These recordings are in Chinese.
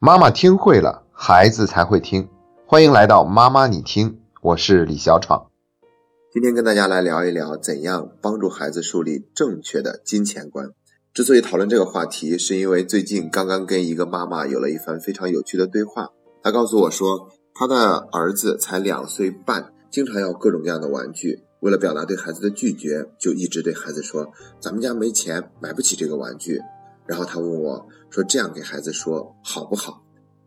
妈妈听会了，孩子才会听。欢迎来到妈妈你听，我是李小闯。今天跟大家来聊一聊，怎样帮助孩子树立正确的金钱观。之所以讨论这个话题，是因为最近刚刚跟一个妈妈有了一番非常有趣的对话。她告诉我说，她的儿子才两岁半，经常要各种各样的玩具。为了表达对孩子的拒绝，就一直对孩子说：“咱们家没钱，买不起这个玩具。”然后他问我说：“这样给孩子说好不好？”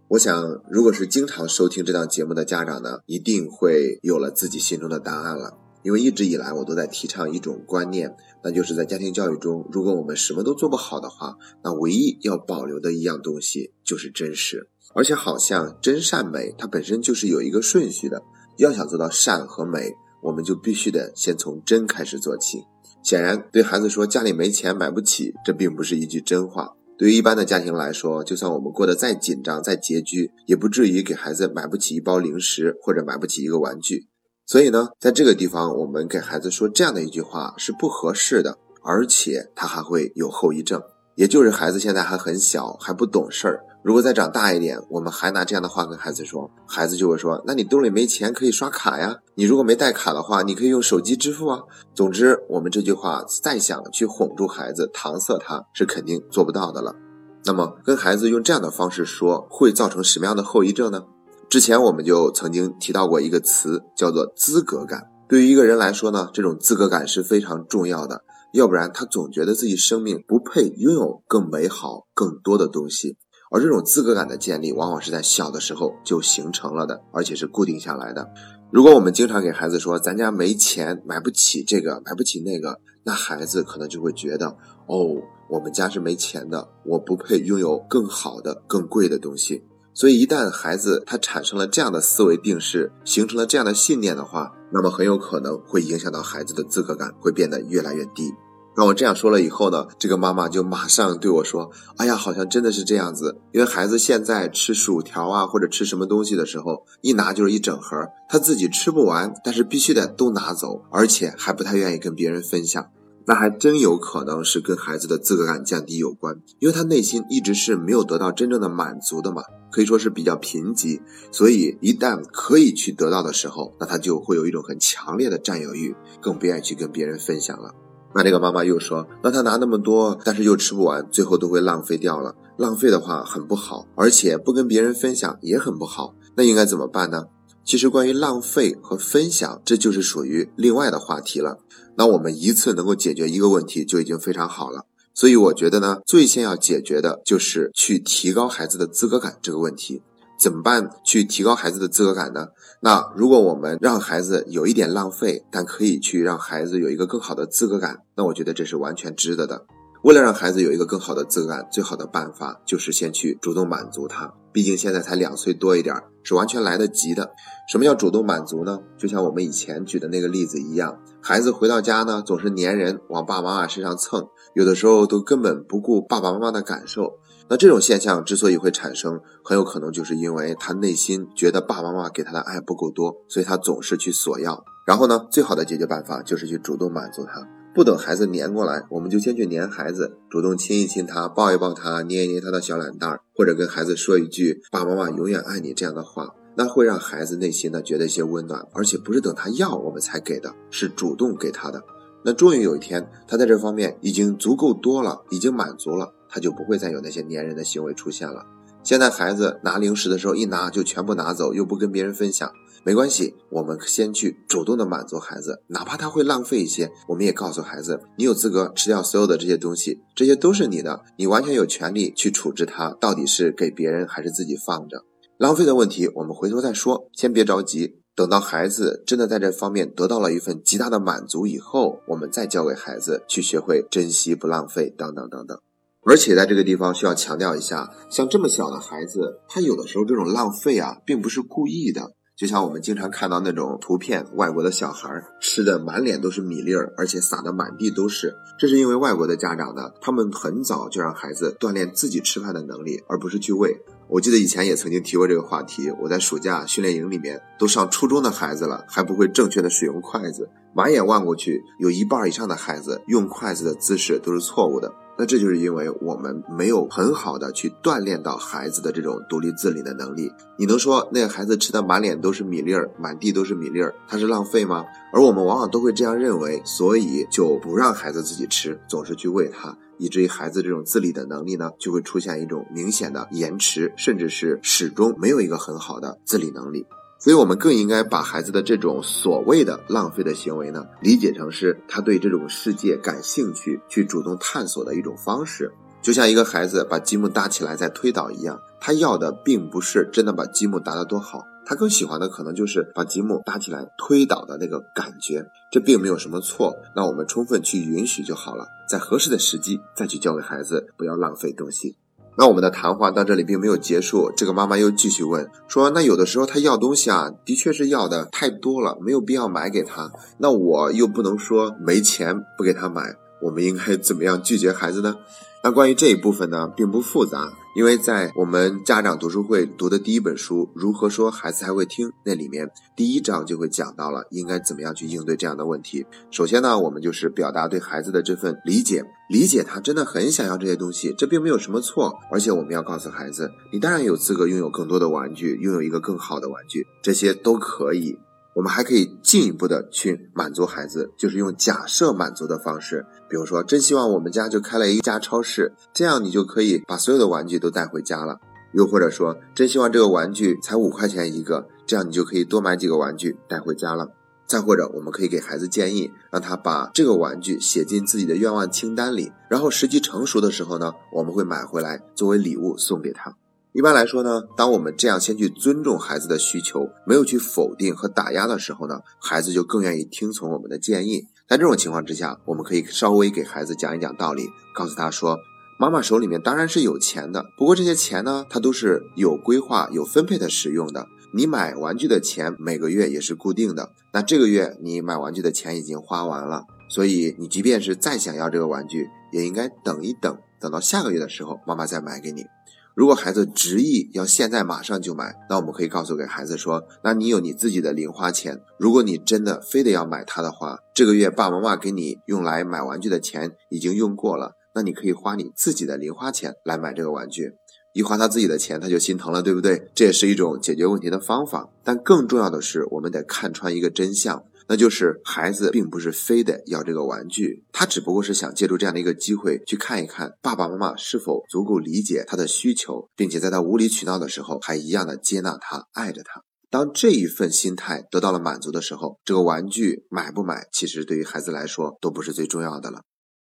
我想，如果是经常收听这档节目的家长呢，一定会有了自己心中的答案了。因为一直以来，我都在提倡一种观念，那就是在家庭教育中，如果我们什么都做不好的话，那唯一要保留的一样东西就是真实。而且，好像真善美它本身就是有一个顺序的。要想做到善和美，我们就必须得先从真开始做起。显然，对孩子说家里没钱买不起，这并不是一句真话。对于一般的家庭来说，就算我们过得再紧张、再拮据，也不至于给孩子买不起一包零食或者买不起一个玩具。所以呢，在这个地方，我们给孩子说这样的一句话是不合适的，而且他还会有后遗症。也就是孩子现在还很小，还不懂事儿。如果再长大一点，我们还拿这样的话跟孩子说，孩子就会说：“那你兜里没钱可以刷卡呀，你如果没带卡的话，你可以用手机支付啊。”总之，我们这句话再想去哄住孩子、搪塞他是肯定做不到的了。那么，跟孩子用这样的方式说，会造成什么样的后遗症呢？之前我们就曾经提到过一个词，叫做资格感。对于一个人来说呢，这种资格感是非常重要的，要不然他总觉得自己生命不配拥有更美好、更多的东西。而这种资格感的建立，往往是在小的时候就形成了的，而且是固定下来的。如果我们经常给孩子说“咱家没钱，买不起这个，买不起那个”，那孩子可能就会觉得：“哦，我们家是没钱的，我不配拥有更好的、更贵的东西。”所以，一旦孩子他产生了这样的思维定式，形成了这样的信念的话，那么很有可能会影响到孩子的资格感，会变得越来越低。当我这样说了以后呢，这个妈妈就马上对我说：“哎呀，好像真的是这样子。因为孩子现在吃薯条啊，或者吃什么东西的时候，一拿就是一整盒，他自己吃不完，但是必须得都拿走，而且还不太愿意跟别人分享。那还真有可能是跟孩子的资格感降低有关，因为他内心一直是没有得到真正的满足的嘛，可以说是比较贫瘠。所以一旦可以去得到的时候，那他就会有一种很强烈的占有欲，更不愿意去跟别人分享了。”那这个妈妈又说：“那他拿那么多，但是又吃不完，最后都会浪费掉了。浪费的话很不好，而且不跟别人分享也很不好。那应该怎么办呢？其实关于浪费和分享，这就是属于另外的话题了。那我们一次能够解决一个问题就已经非常好了。所以我觉得呢，最先要解决的就是去提高孩子的资格感这个问题。”怎么办去提高孩子的资格感呢？那如果我们让孩子有一点浪费，但可以去让孩子有一个更好的资格感，那我觉得这是完全值得的。为了让孩子有一个更好的自感，最好的办法就是先去主动满足他。毕竟现在才两岁多一点，是完全来得及的。什么叫主动满足呢？就像我们以前举的那个例子一样，孩子回到家呢，总是粘人，往爸爸妈妈身上蹭，有的时候都根本不顾爸爸妈妈的感受。那这种现象之所以会产生，很有可能就是因为他内心觉得爸爸妈妈给他的爱不够多，所以他总是去索要。然后呢，最好的解决办法就是去主动满足他，不等孩子粘过来，我们就先去粘孩子，主动亲一亲他，抱一抱他，捏一捏他的小懒蛋儿，或者跟孩子说一句“爸爸妈妈永远爱你”这样的话，那会让孩子内心呢觉得一些温暖，而且不是等他要我们才给的，是主动给他的。那终于有一天，他在这方面已经足够多了，已经满足了。他就不会再有那些粘人的行为出现了。现在孩子拿零食的时候，一拿就全部拿走，又不跟别人分享，没关系，我们先去主动的满足孩子，哪怕他会浪费一些，我们也告诉孩子，你有资格吃掉所有的这些东西，这些都是你的，你完全有权利去处置它，到底是给别人还是自己放着。浪费的问题，我们回头再说，先别着急，等到孩子真的在这方面得到了一份极大的满足以后，我们再教给孩子去学会珍惜、不浪费，等等等等。而且在这个地方需要强调一下，像这么小的孩子，他有的时候这种浪费啊，并不是故意的。就像我们经常看到那种图片，外国的小孩吃的满脸都是米粒儿，而且撒的满地都是。这是因为外国的家长呢，他们很早就让孩子锻炼自己吃饭的能力，而不是去喂。我记得以前也曾经提过这个话题。我在暑假训练营里面，都上初中的孩子了，还不会正确的使用筷子。满眼望过去，有一半以上的孩子用筷子的姿势都是错误的。那这就是因为我们没有很好的去锻炼到孩子的这种独立自理的能力。你能说那个孩子吃的满脸都是米粒儿，满地都是米粒儿，他是浪费吗？而我们往往都会这样认为，所以就不让孩子自己吃，总是去喂他，以至于孩子这种自理的能力呢，就会出现一种明显的延迟，甚至是始终没有一个很好的自理能力。所以，我们更应该把孩子的这种所谓的浪费的行为呢，理解成是他对这种世界感兴趣、去主动探索的一种方式。就像一个孩子把积木搭起来再推倒一样，他要的并不是真的把积木搭得多好，他更喜欢的可能就是把积木搭起来推倒的那个感觉。这并没有什么错，那我们充分去允许就好了，在合适的时机再去教给孩子，不要浪费东西。那我们的谈话到这里并没有结束，这个妈妈又继续问说：“那有的时候他要东西啊，的确是要的太多了，没有必要买给他。那我又不能说没钱不给他买，我们应该怎么样拒绝孩子呢？”那关于这一部分呢，并不复杂，因为在我们家长读书会读的第一本书《如何说孩子才会听》那里面，第一章就会讲到了应该怎么样去应对这样的问题。首先呢，我们就是表达对孩子的这份理解，理解他真的很想要这些东西，这并没有什么错。而且我们要告诉孩子，你当然有资格拥有更多的玩具，拥有一个更好的玩具，这些都可以。我们还可以进一步的去满足孩子，就是用假设满足的方式，比如说，真希望我们家就开了一家超市，这样你就可以把所有的玩具都带回家了；又或者说，真希望这个玩具才五块钱一个，这样你就可以多买几个玩具带回家了。再或者，我们可以给孩子建议，让他把这个玩具写进自己的愿望清单里，然后时机成熟的时候呢，我们会买回来作为礼物送给他。一般来说呢，当我们这样先去尊重孩子的需求，没有去否定和打压的时候呢，孩子就更愿意听从我们的建议。在这种情况之下，我们可以稍微给孩子讲一讲道理，告诉他说：“妈妈手里面当然是有钱的，不过这些钱呢，它都是有规划、有分配的使用的。你买玩具的钱每个月也是固定的，那这个月你买玩具的钱已经花完了，所以你即便是再想要这个玩具，也应该等一等，等到下个月的时候，妈妈再买给你。”如果孩子执意要现在马上就买，那我们可以告诉给孩子说：那你有你自己的零花钱。如果你真的非得要买它的话，这个月爸爸妈妈给你用来买玩具的钱已经用过了，那你可以花你自己的零花钱来买这个玩具。一花他自己的钱，他就心疼了，对不对？这也是一种解决问题的方法。但更重要的是，我们得看穿一个真相。那就是孩子并不是非得要这个玩具，他只不过是想借助这样的一个机会去看一看爸爸妈妈是否足够理解他的需求，并且在他无理取闹的时候还一样的接纳他、爱着他。当这一份心态得到了满足的时候，这个玩具买不买，其实对于孩子来说都不是最重要的了。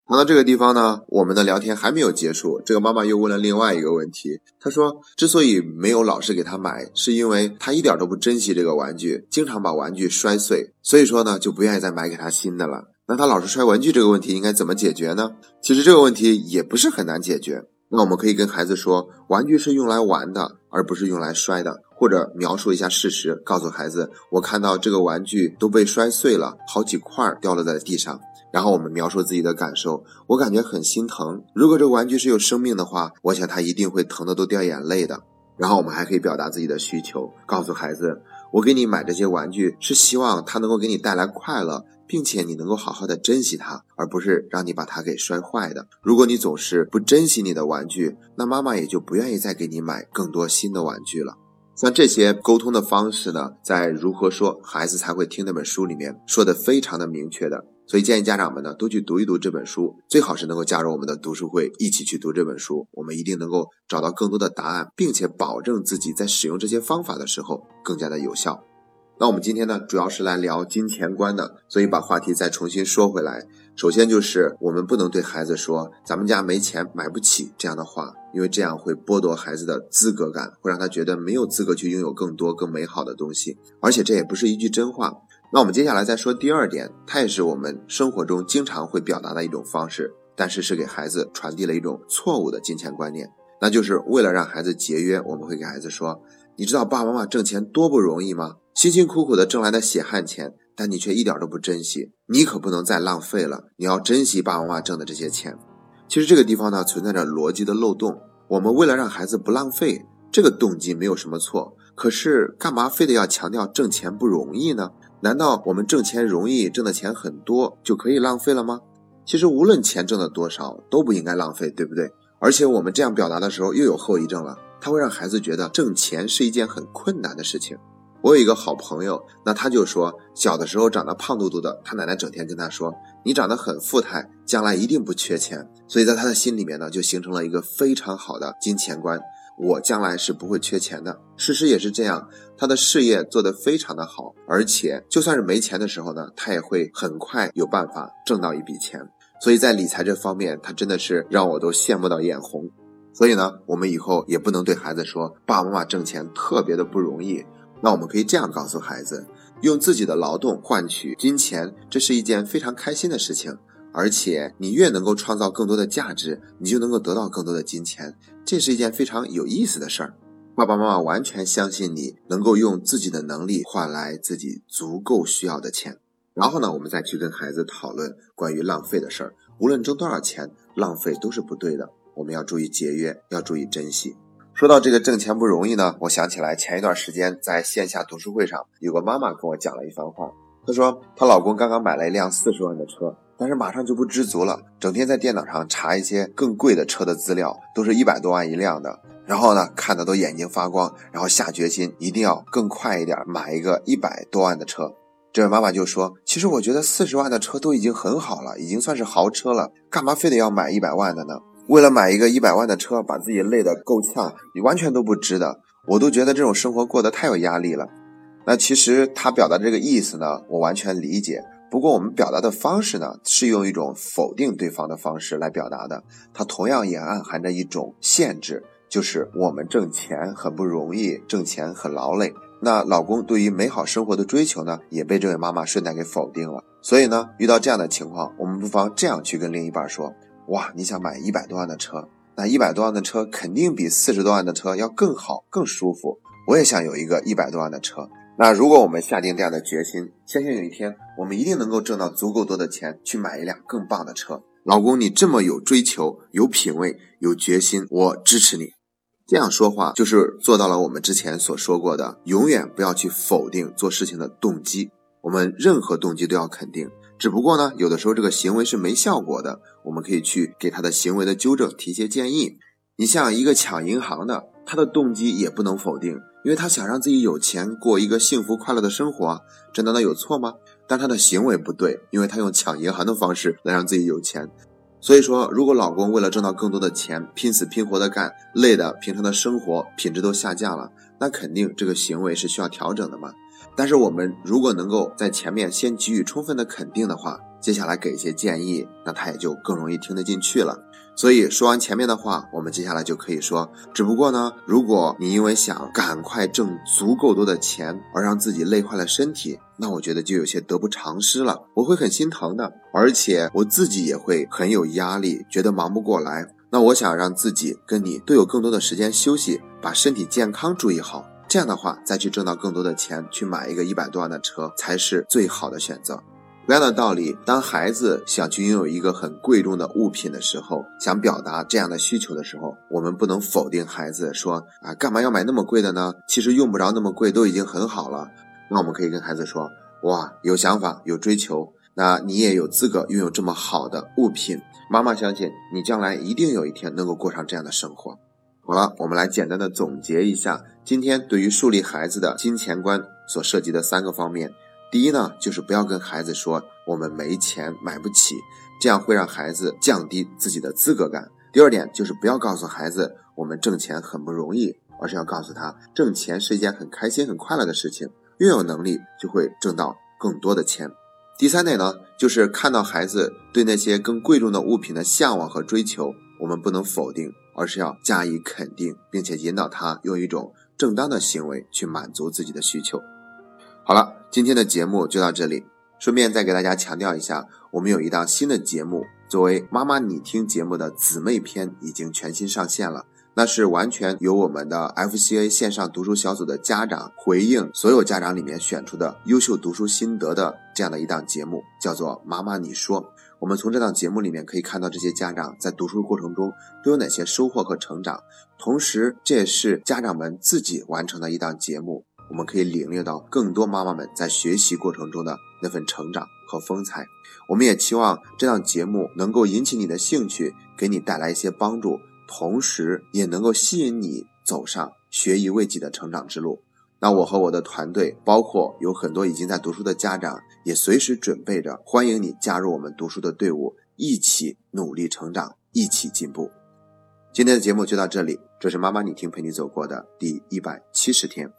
谈到这个地方呢，我们的聊天还没有结束。这个妈妈又问了另外一个问题，她说：“之所以没有老是给她买，是因为她一点都不珍惜这个玩具，经常把玩具摔碎，所以说呢，就不愿意再买给他新的了。那他老是摔玩具这个问题应该怎么解决呢？其实这个问题也不是很难解决。那我们可以跟孩子说，玩具是用来玩的，而不是用来摔的，或者描述一下事实，告诉孩子，我看到这个玩具都被摔碎了，好几块掉落在地上。”然后我们描述自己的感受，我感觉很心疼。如果这个玩具是有生命的话，我想他一定会疼得都掉眼泪的。然后我们还可以表达自己的需求，告诉孩子，我给你买这些玩具是希望它能够给你带来快乐，并且你能够好好的珍惜它，而不是让你把它给摔坏的。如果你总是不珍惜你的玩具，那妈妈也就不愿意再给你买更多新的玩具了。像这些沟通的方式呢，在如何说孩子才会听那本书里面说的非常的明确的。所以建议家长们呢多去读一读这本书，最好是能够加入我们的读书会，一起去读这本书。我们一定能够找到更多的答案，并且保证自己在使用这些方法的时候更加的有效。那我们今天呢主要是来聊金钱观的，所以把话题再重新说回来。首先就是我们不能对孩子说“咱们家没钱买不起”这样的话，因为这样会剥夺孩子的资格感，会让他觉得没有资格去拥有更多更美好的东西，而且这也不是一句真话。那我们接下来再说第二点，它也是我们生活中经常会表达的一种方式，但是是给孩子传递了一种错误的金钱观念，那就是为了让孩子节约，我们会给孩子说：“你知道爸爸妈妈挣钱多不容易吗？辛辛苦苦的挣来的血汗钱，但你却一点都不珍惜，你可不能再浪费了，你要珍惜爸爸妈妈挣的这些钱。”其实这个地方呢存在着逻辑的漏洞，我们为了让孩子不浪费，这个动机没有什么错，可是干嘛非得要强调挣钱不容易呢？难道我们挣钱容易，挣的钱很多就可以浪费了吗？其实无论钱挣的多少，都不应该浪费，对不对？而且我们这样表达的时候又有后遗症了，他会让孩子觉得挣钱是一件很困难的事情。我有一个好朋友，那他就说，小的时候长得胖嘟嘟的，他奶奶整天跟他说：“你长得很富态，将来一定不缺钱。”所以在他的心里面呢，就形成了一个非常好的金钱观。我将来是不会缺钱的。事实也是这样，他的事业做得非常的好，而且就算是没钱的时候呢，他也会很快有办法挣到一笔钱。所以在理财这方面，他真的是让我都羡慕到眼红。所以呢，我们以后也不能对孩子说爸爸妈妈挣钱特别的不容易。那我们可以这样告诉孩子：用自己的劳动换取金钱，这是一件非常开心的事情。而且你越能够创造更多的价值，你就能够得到更多的金钱，这是一件非常有意思的事儿。爸爸妈妈完全相信你能够用自己的能力换来自己足够需要的钱。然后呢，我们再去跟孩子讨论关于浪费的事儿。无论挣多少钱，浪费都是不对的。我们要注意节约，要注意珍惜。说到这个挣钱不容易呢，我想起来前一段时间在线下读书会上，有个妈妈跟我讲了一番话。她说，她老公刚刚买了一辆四十万的车。但是马上就不知足了，整天在电脑上查一些更贵的车的资料，都是一百多万一辆的。然后呢，看的都眼睛发光，然后下决心一定要更快一点买一个一百多万的车。这位妈妈就说：“其实我觉得四十万的车都已经很好了，已经算是豪车了，干嘛非得要买一百万的呢？为了买一个一百万的车，把自己累得够呛，你完全都不值得。我都觉得这种生活过得太有压力了。”那其实她表达这个意思呢，我完全理解。不过我们表达的方式呢，是用一种否定对方的方式来表达的，它同样也暗含着一种限制，就是我们挣钱很不容易，挣钱很劳累。那老公对于美好生活的追求呢，也被这位妈妈顺带给否定了。所以呢，遇到这样的情况，我们不妨这样去跟另一半说：哇，你想买一百多万的车，那一百多万的车肯定比四十多万的车要更好、更舒服。我也想有一个一百多万的车。那如果我们下定这样的决心，相信有一天我们一定能够挣到足够多的钱去买一辆更棒的车。老公，你这么有追求、有品位、有决心，我支持你。这样说话就是做到了我们之前所说过的，永远不要去否定做事情的动机。我们任何动机都要肯定，只不过呢，有的时候这个行为是没效果的，我们可以去给他的行为的纠正提些建议。你像一个抢银行的，他的动机也不能否定。因为他想让自己有钱过一个幸福快乐的生活，这难道有错吗？但他的行为不对，因为他用抢银行的方式来让自己有钱。所以说，如果老公为了挣到更多的钱，拼死拼活的干，累的平常的生活品质都下降了，那肯定这个行为是需要调整的嘛。但是我们如果能够在前面先给予充分的肯定的话，接下来给一些建议，那他也就更容易听得进去了。所以说完前面的话，我们接下来就可以说，只不过呢，如果你因为想赶快挣足够多的钱而让自己累坏了身体，那我觉得就有些得不偿失了，我会很心疼的，而且我自己也会很有压力，觉得忙不过来。那我想让自己跟你都有更多的时间休息，把身体健康注意好，这样的话再去挣到更多的钱，去买一个一百多万的车才是最好的选择。同样的道理，当孩子想去拥有一个很贵重的物品的时候，想表达这样的需求的时候，我们不能否定孩子说啊，干嘛要买那么贵的呢？其实用不着那么贵，都已经很好了。那我们可以跟孩子说，哇，有想法，有追求，那你也有资格拥有这么好的物品。妈妈相信你将来一定有一天能够过上这样的生活。好了，我们来简单的总结一下今天对于树立孩子的金钱观所涉及的三个方面。第一呢，就是不要跟孩子说我们没钱买不起，这样会让孩子降低自己的资格感。第二点就是不要告诉孩子我们挣钱很不容易，而是要告诉他挣钱是一件很开心、很快乐的事情。越有能力就会挣到更多的钱。第三点呢，就是看到孩子对那些更贵重的物品的向往和追求，我们不能否定，而是要加以肯定，并且引导他用一种正当的行为去满足自己的需求。好了，今天的节目就到这里。顺便再给大家强调一下，我们有一档新的节目，作为妈妈你听节目的姊妹篇已经全新上线了。那是完全由我们的 FCA 线上读书小组的家长回应所有家长里面选出的优秀读书心得的这样的一档节目，叫做《妈妈你说》。我们从这档节目里面可以看到这些家长在读书过程中都有哪些收获和成长，同时这也是家长们自己完成的一档节目。我们可以领略到更多妈妈们在学习过程中的那份成长和风采。我们也期望这档节目能够引起你的兴趣，给你带来一些帮助，同时也能够吸引你走上学以为己的成长之路。那我和我的团队，包括有很多已经在读书的家长，也随时准备着欢迎你加入我们读书的队伍，一起努力成长，一起进步。今天的节目就到这里，这是妈妈你听陪你走过的第一百七十天。